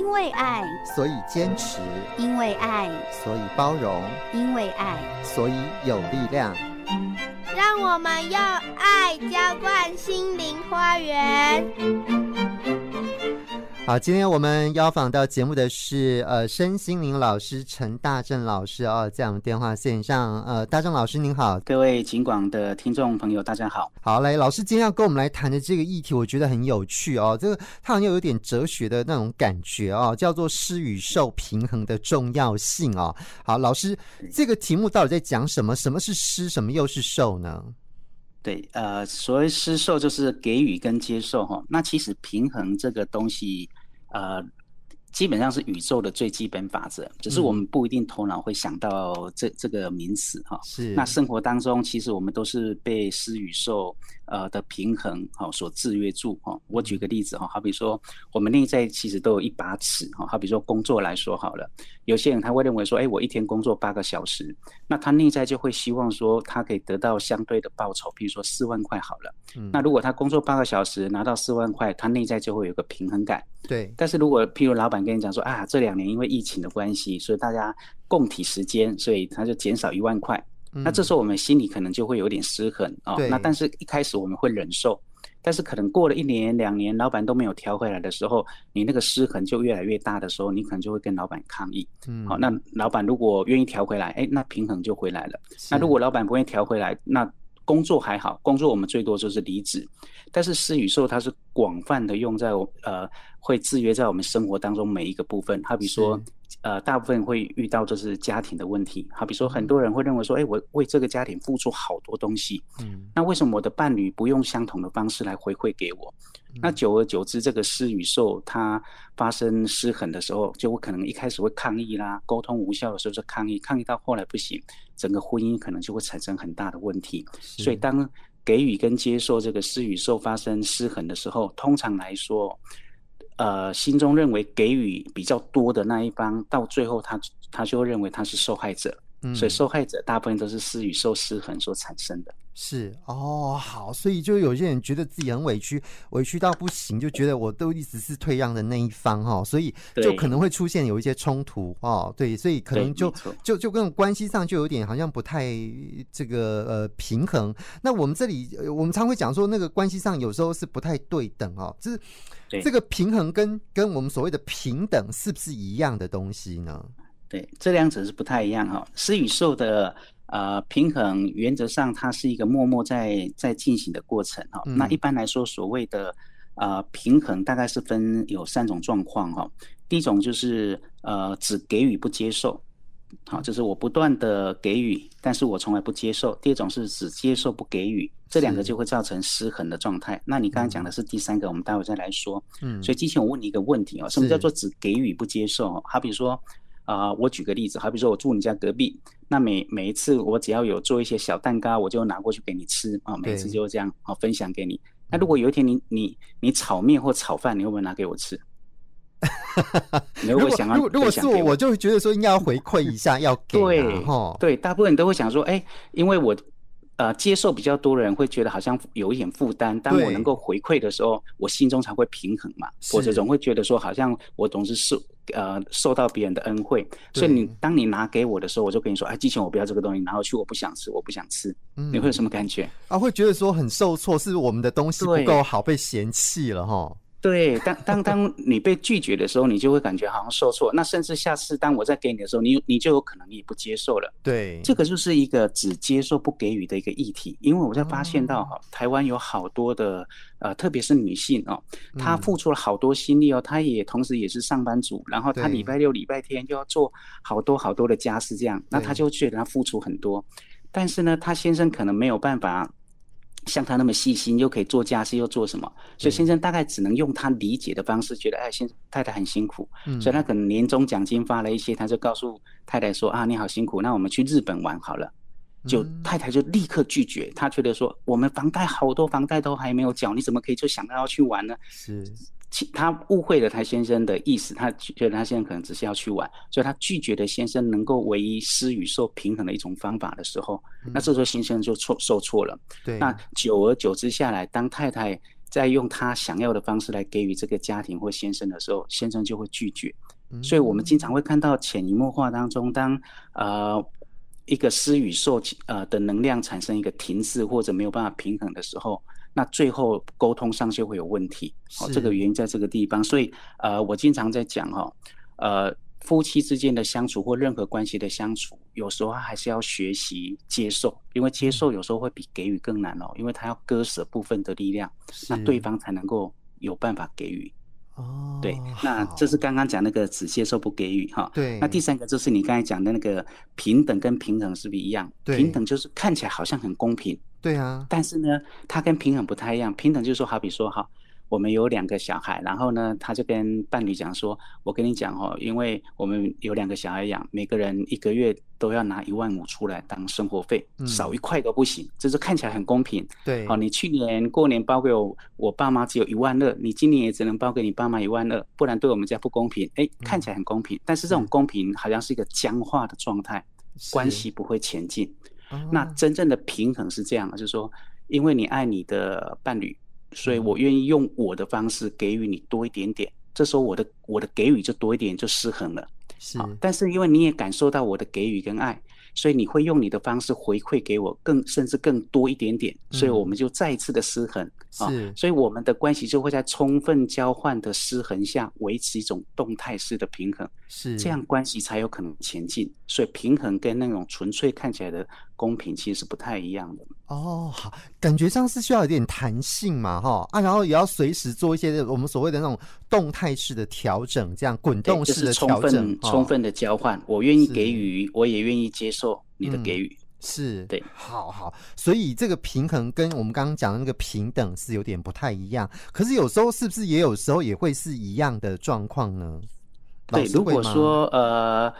因为爱，所以坚持；因为爱，所以包容；因为爱，所以有力量。让我们用爱浇灌心灵花园。好，今天我们邀访到节目的是呃身心灵老师陈大正老师哦，在我们电话线上，呃，大正老师您好，各位警广的听众朋友大家好，好，嘞，老师今天要跟我们来谈的这个议题，我觉得很有趣哦，这个它好像有点哲学的那种感觉哦，叫做施与受平衡的重要性哦。好，老师，这个题目到底在讲什么？什么是施？什么又是受呢？对，呃，所谓施受就是给予跟接受哈。那其实平衡这个东西。呃，基本上是宇宙的最基本法则，只是我们不一定头脑会想到这这个名词哈。是。那生活当中，其实我们都是被施与受呃的平衡哈所制约住哈。我举个例子哈，好比说我们内在其实都有一把尺哈。好比说工作来说好了，有些人他会认为说，哎，我一天工作八个小时，那他内在就会希望说，他可以得到相对的报酬，比如说四万块好了。嗯。那如果他工作八个小时拿到四万块，他内在就会有个平衡感。对，但是如果譬如老板跟你讲说啊，这两年因为疫情的关系，所以大家共体时间，所以他就减少一万块。嗯，那这时候我们心里可能就会有点失衡啊。哦。那但是一开始我们会忍受，但是可能过了一年两年，老板都没有调回来的时候，你那个失衡就越来越大的时候，你可能就会跟老板抗议。嗯，好，那老板如果愿意调回来，哎，那平衡就回来了。那如果老板不愿意调回来，那工作还好，工作我们最多就是离职，但是施与受它是广泛的用在我呃，会制约在我们生活当中每一个部分。好比说，呃，大部分会遇到就是家庭的问题。好比说，很多人会认为说，哎，我为这个家庭付出好多东西，嗯，那为什么我的伴侣不用相同的方式来回馈给我？那久而久之，这个施与受它发生失衡的时候，就会可能一开始会抗议啦，沟通无效的时候就抗议，抗议到后来不行，整个婚姻可能就会产生很大的问题。所以，当给予跟接受这个施与受发生失衡的时候，通常来说，呃，心中认为给予比较多的那一方，到最后他他就认为他是受害者。嗯，所以受害者大部分都是失与受失衡所产生的。是哦，好，所以就有些人觉得自己很委屈，委屈到不行，就觉得我都一直是退让的那一方哈，所以就可能会出现有一些冲突哦。对，所以可能就就就跟关系上就有点好像不太这个呃平衡。那我们这里我们常会讲说，那个关系上有时候是不太对等哦，就是这个平衡跟跟我们所谓的平等是不是一样的东西呢？对，这两者是不太一样哈。施与受的呃平衡，原则上它是一个默默在在进行的过程哈。嗯、那一般来说，所谓的呃平衡，大概是分有三种状况哈。第一种就是呃只给予不接受，好，就是我不断的给予，但是我从来不接受。第二种是只接受不给予，这两个就会造成失衡的状态。那你刚才讲的是第三个，我们待会再来说。嗯，所以之前我问你一个问题哦，什么叫做只给予不接受？好，比说。啊、呃，我举个例子，好比说我住你家隔壁，那每每一次我只要有做一些小蛋糕，我就拿过去给你吃啊，每次就这样啊分享给你。那如果有一天你你你炒面或炒饭，你会不会拿给我吃？你会想要？如果是我，我就会觉得说应该要回馈一下，要给 对对，大部分人都会想说，哎、欸，因为我。呃，接受比较多的人会觉得好像有一点负担，当我能够回馈的时候，我心中才会平衡嘛。或者总会觉得说，好像我总是受呃受到别人的恩惠，所以你当你拿给我的时候，我就跟你说，哎，之前我不要这个东西，拿回去我不想吃，我不想吃。嗯，你会有什么感觉？啊，会觉得说很受挫，是我们的东西不够好，被嫌弃了哈。对，当当当你被拒绝的时候，你就会感觉好像受挫。那甚至下次当我再给你的时候，你你就有可能也不接受了。对，这个就是一个只接受不给予的一个议题。因为我在发现到哈，台湾有好多的呃，特别是女性哦，她付出了好多心力哦，她也同时也是上班族，然后她礼拜六礼拜天就要做好多好多的家事，这样，那她就觉得她付出很多，但是呢，她先生可能没有办法。像他那么细心，又可以做家事，又做什么？所以先生大概只能用他理解的方式，觉得哎，先太太很辛苦，嗯，所以他可能年终奖金发了一些，他就告诉太太说啊，你好辛苦，那我们去日本玩好了。就太太就立刻拒绝，他觉得说我们房贷好多房贷都还没有缴，你怎么可以就想到要去玩呢？是，他误会了他先生的意思，他觉得他现在可能只是要去玩，所以他拒绝了先生能够唯一施与受平衡的一种方法的时候，嗯、那这时候先生就错受挫了。对，那久而久之下来，当太太在用他想要的方式来给予这个家庭或先生的时候，先生就会拒绝。所以我们经常会看到潜移默化当中，当呃一个施与受呃的能量产生一个停滞或者没有办法平衡的时候，那最后沟通上就会有问题。哦，这个原因在这个地方。所以呃，我经常在讲哈，呃，夫妻之间的相处或任何关系的相处，有时候还是要学习接受，因为接受有时候会比给予更难哦，因为他要割舍部分的力量，那对方才能够有办法给予。哦，对，那这是刚刚讲那个只接受不给予哈。对，那第三个就是你刚才讲的那个平等跟平衡是不是一样？对，平等就是看起来好像很公平。对啊，但是呢，它跟平衡不太一样。平等就是说，好比说哈。我们有两个小孩，然后呢，他就跟伴侣讲说：“我跟你讲哦，因为我们有两个小孩养，每个人一个月都要拿一万五出来当生活费，嗯、少一块都不行。这是看起来很公平。对，好，你去年过年包给我，我爸妈只有一万二，你今年也只能包给你爸妈一万二，不然对我们家不公平。哎，看起来很公平，嗯、但是这种公平好像是一个僵化的状态，关系不会前进。那真正的平衡是这样的，就是说，因为你爱你的伴侣。”所以我愿意用我的方式给予你多一点点，这时候我的我的给予就多一点，就失衡了。是，但是因为你也感受到我的给予跟爱。所以你会用你的方式回馈给我更甚至更多一点点，所以我们就再一次的失衡啊，所以我们的关系就会在充分交换的失衡下维持一种动态式的平衡，是这样关系才有可能前进。所以平衡跟那种纯粹看起来的公平其实是不太一样的。哦，好，感觉上是需要有点弹性嘛，哈啊，然后也要随时做一些我们所谓的那种动态式的调整，这样滚动式的调整，充分充分的交换，我愿意给予，我也愿意接受。受你的给予、嗯、是对，好好，所以这个平衡跟我们刚刚讲的那个平等是有点不太一样。可是有时候是不是也有时候也会是一样的状况呢？对，如果说呃。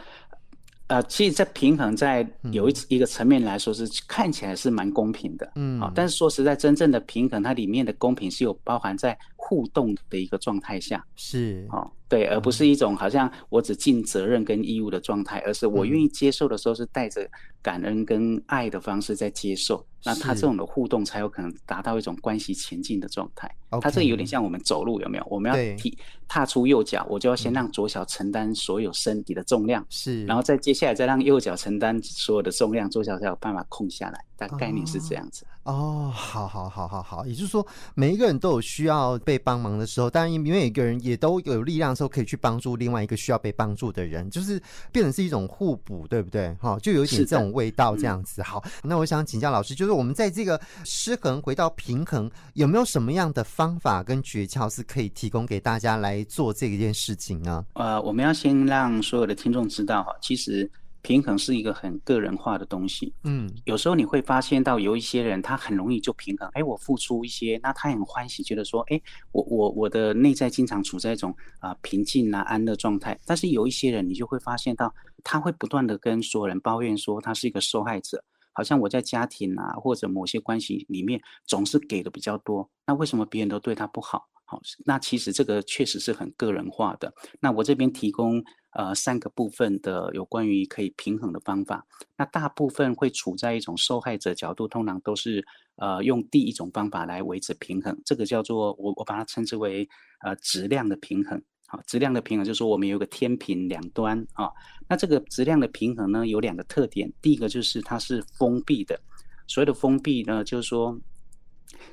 呃，其实，在平衡，在有一一个层面来说，是看起来是蛮公平的，嗯，好，但是说实在，真正的平衡，它里面的公平是有包含在互动的一个状态下，是，哦，对，而不是一种好像我只尽责任跟义务的状态，而是我愿意接受的时候，是带着感恩跟爱的方式在接受。那他这种的互动才有可能达到一种关系前进的状态。他这个有点像我们走路，有没有？我们要踢踏出右脚，我就要先让左脚承担所有身体的重量，是，然后再接下来再让右脚承担所有的重量，左脚才有办法空下来。大概念是这样子。哦，好好好好好，也就是说，每一个人都有需要被帮忙的时候，当然，因为每一个人也都有力量的时候，可以去帮助另外一个需要被帮助的人，就是变成是一种互补，对不对？哈，就有一点这种味道，这样子。好，那我想请教老师，就是。我们在这个失衡回到平衡，有没有什么样的方法跟诀窍是可以提供给大家来做这一件事情呢？呃，我们要先让所有的听众知道哈，其实平衡是一个很个人化的东西。嗯，有时候你会发现到有一些人他很容易就平衡，哎，我付出一些，那他很欢喜，觉得说，哎，我我我的内在经常处在一种啊、呃、平静啊安乐状态。但是有一些人，你就会发现到他会不断的跟所有人抱怨说他是一个受害者。好像我在家庭啊，或者某些关系里面总是给的比较多，那为什么别人都对他不好？好，那其实这个确实是很个人化的。那我这边提供呃三个部分的有关于可以平衡的方法。那大部分会处在一种受害者角度，通常都是呃用第一种方法来维持平衡，这个叫做我我把它称之为呃质量的平衡。好，质量的平衡就是说我们有个天平两端啊。那这个质量的平衡呢，有两个特点。第一个就是它是封闭的，所谓的封闭呢，就是说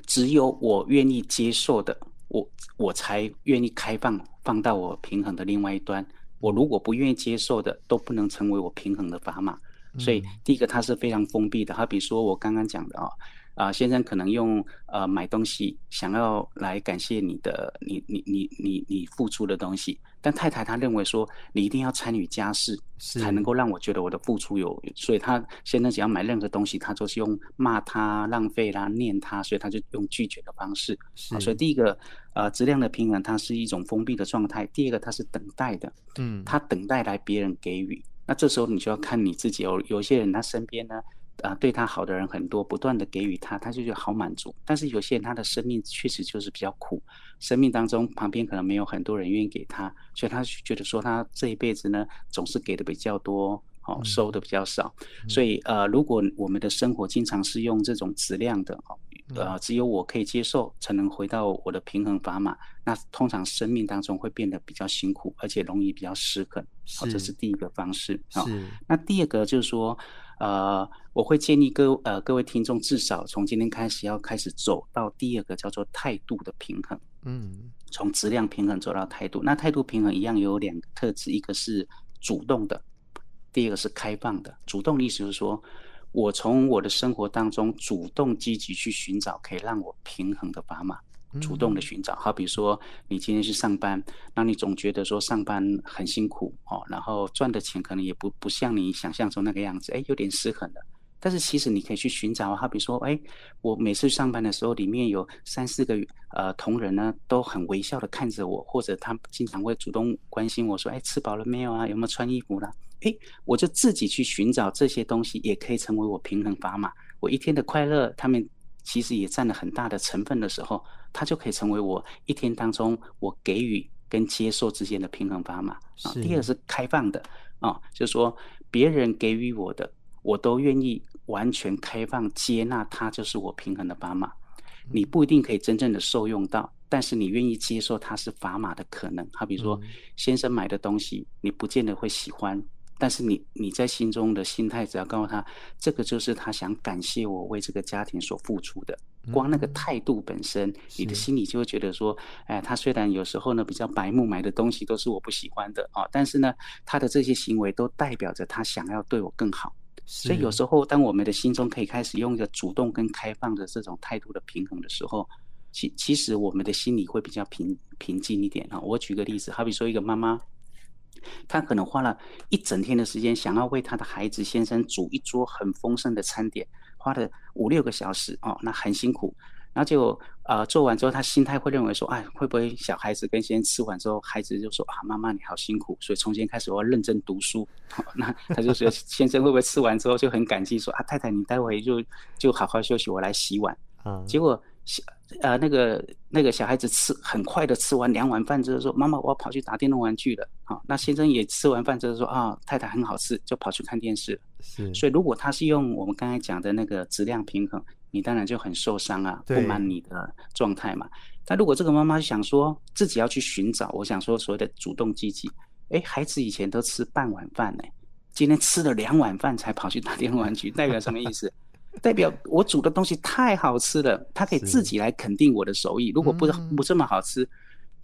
只有我愿意接受的，我我才愿意开放放到我平衡的另外一端。我如果不愿意接受的，都不能成为我平衡的砝码。所以第一个它是非常封闭的。好比说我刚刚讲的啊。啊、呃，先生可能用呃买东西想要来感谢你的你你你你你付出的东西，但太太她认为说你一定要参与家事才能够让我觉得我的付出有，所以她先生只要买任何东西，她都是用骂他浪费啦念他，所以他就用拒绝的方式。是、啊，所以第一个呃质量的平衡它是一种封闭的状态，第二个它是等待的，嗯，他等待来别人给予，那这时候你就要看你自己哦，有些人他身边呢。啊，对他好的人很多，不断的给予他，他就觉得好满足。但是有些人他的生命确实就是比较苦，生命当中旁边可能没有很多人愿意给他，所以他觉得说他这一辈子呢总是给的比较多，哦，收的比较少。所以呃，如果我们的生活经常是用这种质量的哦，呃，只有我可以接受，才能回到我的平衡砝码。那通常生命当中会变得比较辛苦，而且容易比较失衡。好，这是第一个方式。好，那第二个就是说，呃，我会建议各呃各位听众至少从今天开始要开始走到第二个叫做态度的平衡。嗯，从质量平衡走到态度。那态度平衡一样有两个特质，一个是主动的，第二个是开放的。主动的意思就是说，我从我的生活当中主动积极去寻找可以让我平衡的砝码，主动的寻找。好比说，你今天去上班，那你总觉得说上班很辛苦哦，然后赚的钱可能也不不像你想象中那个样子，哎，有点失衡了。但是其实你可以去寻找，好比说，哎，我每次上班的时候，里面有三四个呃同仁呢，都很微笑的看着我，或者他经常会主动关心我说，哎，吃饱了没有啊？有没有穿衣服啦？哎，我就自己去寻找这些东西，也可以成为我平衡砝码。我一天的快乐，他们其实也占了很大的成分的时候，它就可以成为我一天当中我给予跟接受之间的平衡砝码。啊，第二是开放的啊，就是说别人给予我的，我都愿意完全开放接纳，它就是我平衡的砝码。你不一定可以真正的受用到，但是你愿意接受它是砝码的可能。好比说，先生买的东西，你不见得会喜欢。但是你你在心中的心态，只要告诉他，这个就是他想感谢我为这个家庭所付出的，光那个态度本身，你的心里就会觉得说，哎，他虽然有时候呢比较白目，买的东西都是我不喜欢的啊，但是呢，他的这些行为都代表着他想要对我更好。所以有时候，当我们的心中可以开始用一个主动跟开放的这种态度的平衡的时候，其其实我们的心里会比较平平静一点啊。我举个例子，好比说一个妈妈。他可能花了一整天的时间，想要为他的孩子先生煮一桌很丰盛的餐点，花了五六个小时哦，那很辛苦。然后就呃做完之后，他心态会认为说，哎，会不会小孩子跟先生吃完之后，孩子就说啊，妈妈你好辛苦，所以从今天开始我要认真读书。哦、那他就说，先生会不会吃完之后就很感激说啊，太太你待会就就好好休息，我来洗碗。嗯，结果。呃，那个那个小孩子吃很快的吃完两碗饭之后说：“妈妈，我要跑去打电动玩具了。”啊，那先生也吃完饭之后说：“啊，太太很好吃，就跑去看电视。”是，所以如果他是用我们刚才讲的那个质量平衡，你当然就很受伤啊，不满你的状态嘛。但如果这个妈妈想说自己要去寻找，我想说所谓的主动积极，哎，孩子以前都吃半碗饭呢，今天吃了两碗饭才跑去打电动玩具，代表什么意思？代表我煮的东西太好吃了，他可以自己来肯定我的手艺。如果不不这么好吃，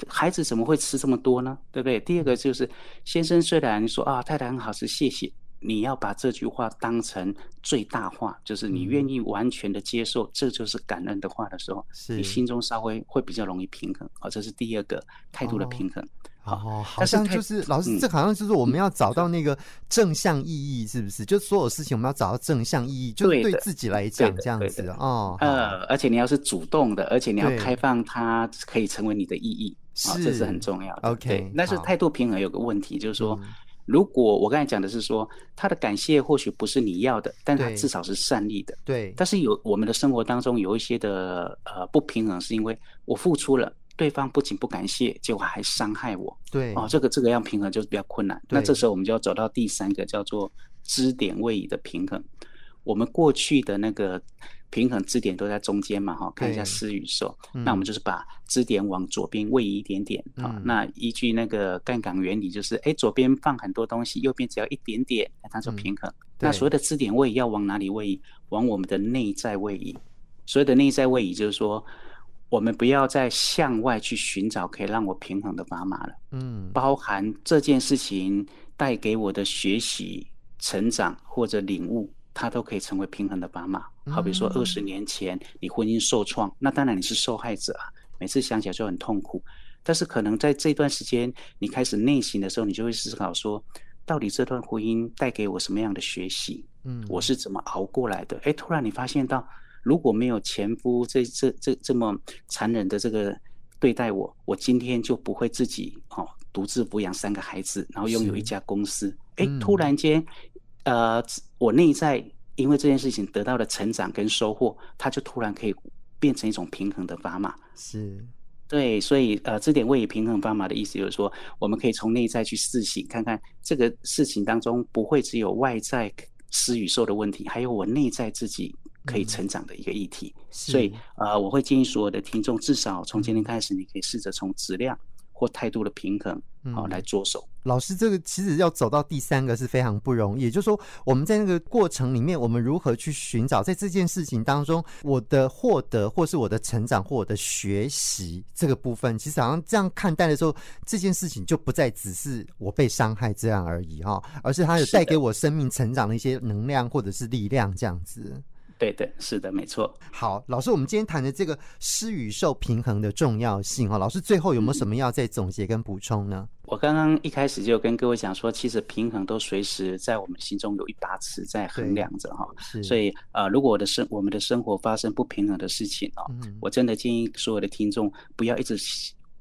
孩子怎么会吃这么多呢？对不对？第二个就是，先生虽然说啊，太太很好吃，谢谢。你要把这句话当成最大化，就是你愿意完全的接受，这就是感恩的话的时候，你心中稍微会比较容易平衡。好，这是第二个态度的平衡。哦，好像就是老师，这好像就是我们要找到那个正向意义，是不是？就所有事情我们要找到正向意义，就对自己来讲这样子哦。呃，而且你要是主动的，而且你要开放它可以成为你的意义，是，这是很重要的。OK，但是态度平衡有个问题，就是说。如果我刚才讲的是说，他的感谢或许不是你要的，但他至少是善意的。对。但是有我们的生活当中有一些的呃不平衡，是因为我付出了，对方不仅不感谢，结果还伤害我。对。哦，这个这个要平衡就是比较困难。那这时候我们就要走到第三个叫做支点位移的平衡。我们过去的那个。平衡支点都在中间嘛，哈，看一下施与受。嗯、那我们就是把支点往左边位移一点点，啊、嗯，那依据那个杠杆原理，就是，哎，左边放很多东西，右边只要一点点，它就平衡。嗯、那所谓的支点位移要往哪里位移？往我们的内在位移。所谓的内在位移，就是说，我们不要再向外去寻找可以让我平衡的砝码了。嗯，包含这件事情带给我的学习、成长或者领悟。它都可以成为平衡的砝码。好比说，二十年前你婚姻受创，那当然你是受害者啊，每次想起来就很痛苦。但是可能在这段时间你开始内省的时候，你就会思考说，到底这段婚姻带给我什么样的学习？嗯，我是怎么熬过来的？哎，突然你发现到，如果没有前夫这这这这么残忍的这个对待我，我今天就不会自己哦独自抚养三个孩子，然后拥有一家公司。哎，突然间。呃，我内在因为这件事情得到的成长跟收获，它就突然可以变成一种平衡的砝码。是，对，所以呃，这点位于平衡砝码的意思就是说，我们可以从内在去自省，看看这个事情当中不会只有外在施与受的问题，还有我内在自己可以成长的一个议题。所以呃，我会建议所有的听众，至少从今天开始，你可以试着从质量。或态度的平衡，好、嗯、来着手。老师，这个其实要走到第三个是非常不容易。也就是说，我们在那个过程里面，我们如何去寻找，在这件事情当中，我的获得，或是我的成长，或我的学习这个部分，其实好像这样看待的时候，这件事情就不再只是我被伤害这样而已哈，而是它有带给我生命成长的一些能量或者是力量这样子。对的，是的，没错。好，老师，我们今天谈的这个施与受平衡的重要性哈，老师最后有没有什么要再总结跟补充呢？我刚刚一开始就跟各位讲说，其实平衡都随时在我们心中有一把尺在衡量着哈。所以呃，如果我的生我们的生活发生不平衡的事情哦，嗯、我真的建议所有的听众不要一直。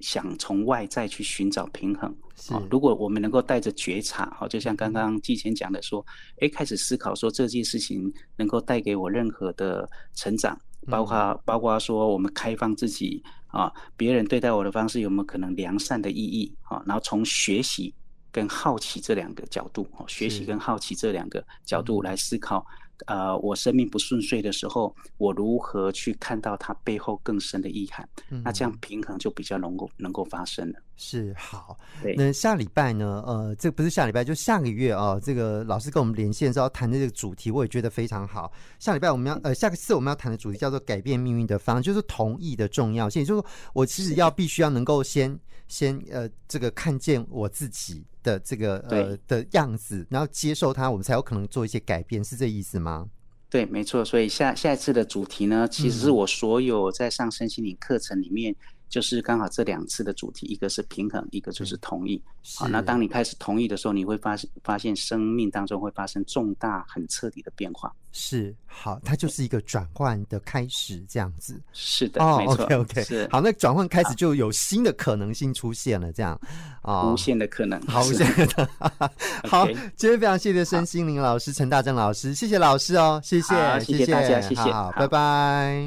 想从外在去寻找平衡啊！如果我们能够带着觉察，哈，就像刚刚季前讲的说，哎，开始思考说这件事情能够带给我任何的成长，包括包括说我们开放自己啊，别人对待我的方式有没有可能良善的意义啊？然后从学习跟好奇这两个角度，学习跟好奇这两个角度来思考。呃，我生命不顺遂的时候，我如何去看到它背后更深的意涵？嗯、那这样平衡就比较能够能够发生了。是好，那下礼拜呢？呃，这不是下礼拜，就下个月啊。这个老师跟我们连线的时候谈的这个主题，我也觉得非常好。下礼拜我们要呃，下个次我们要谈的主题叫做改变命运的方，就是同意的重要性。也就是说，我其实要必须要能够先先呃，这个看见我自己。的这个呃的样子，然后接受它，我们才有可能做一些改变，是这意思吗？对，没错。所以下下一次的主题呢，其实是我所有在上身心灵课程里面。嗯就是刚好这两次的主题，一个是平衡，一个就是同意。好，那当你开始同意的时候，你会发现发现生命当中会发生重大、很彻底的变化。是，好，它就是一个转换的开始，这样子。是的，哦、没错，OK OK，是好，那转换开始就有新的可能性出现了，这样啊，无限的可能，好，无限的。好，今天非常谢谢身心灵老师陈大正老师，谢谢老师哦，谢谢，谢谢大家，谢谢，好，拜拜。